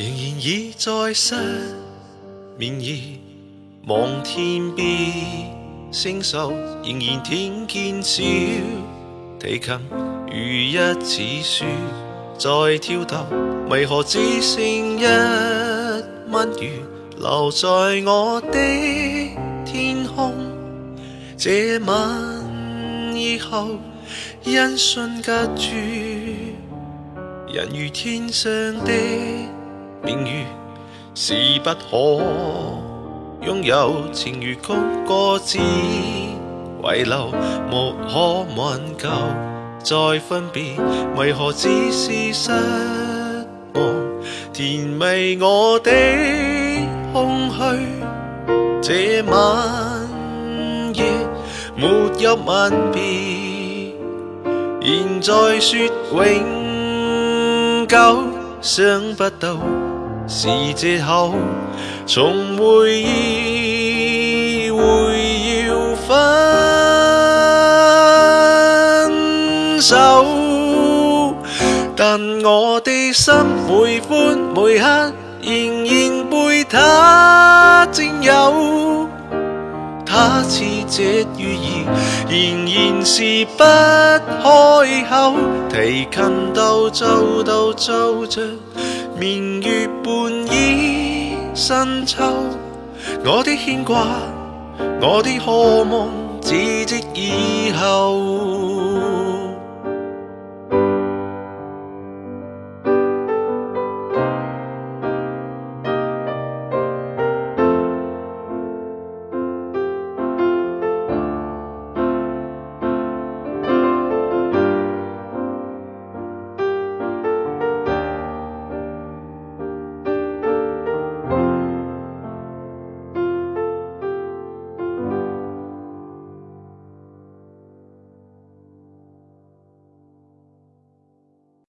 仍然已在失眠而望天边星宿，仍然听见小提琴如一次树在跳动，为何只剩一弯月留在我的天空？这晚以后，音讯隔绝，人如天上的明月，是不可拥有。情如曲歌只遗留，无可挽救。再分别，为何只是失望？甜味我的空虚，这晚夜没有吻别，现在说永久，想不到是借口，从回忆会要分手，但我的心每分每刻仍然被他占有。他似这雨儿，仍然是不开口。提琴斗奏斗奏着，明月半倚深秋。我的牵挂，我的渴望，只织以后。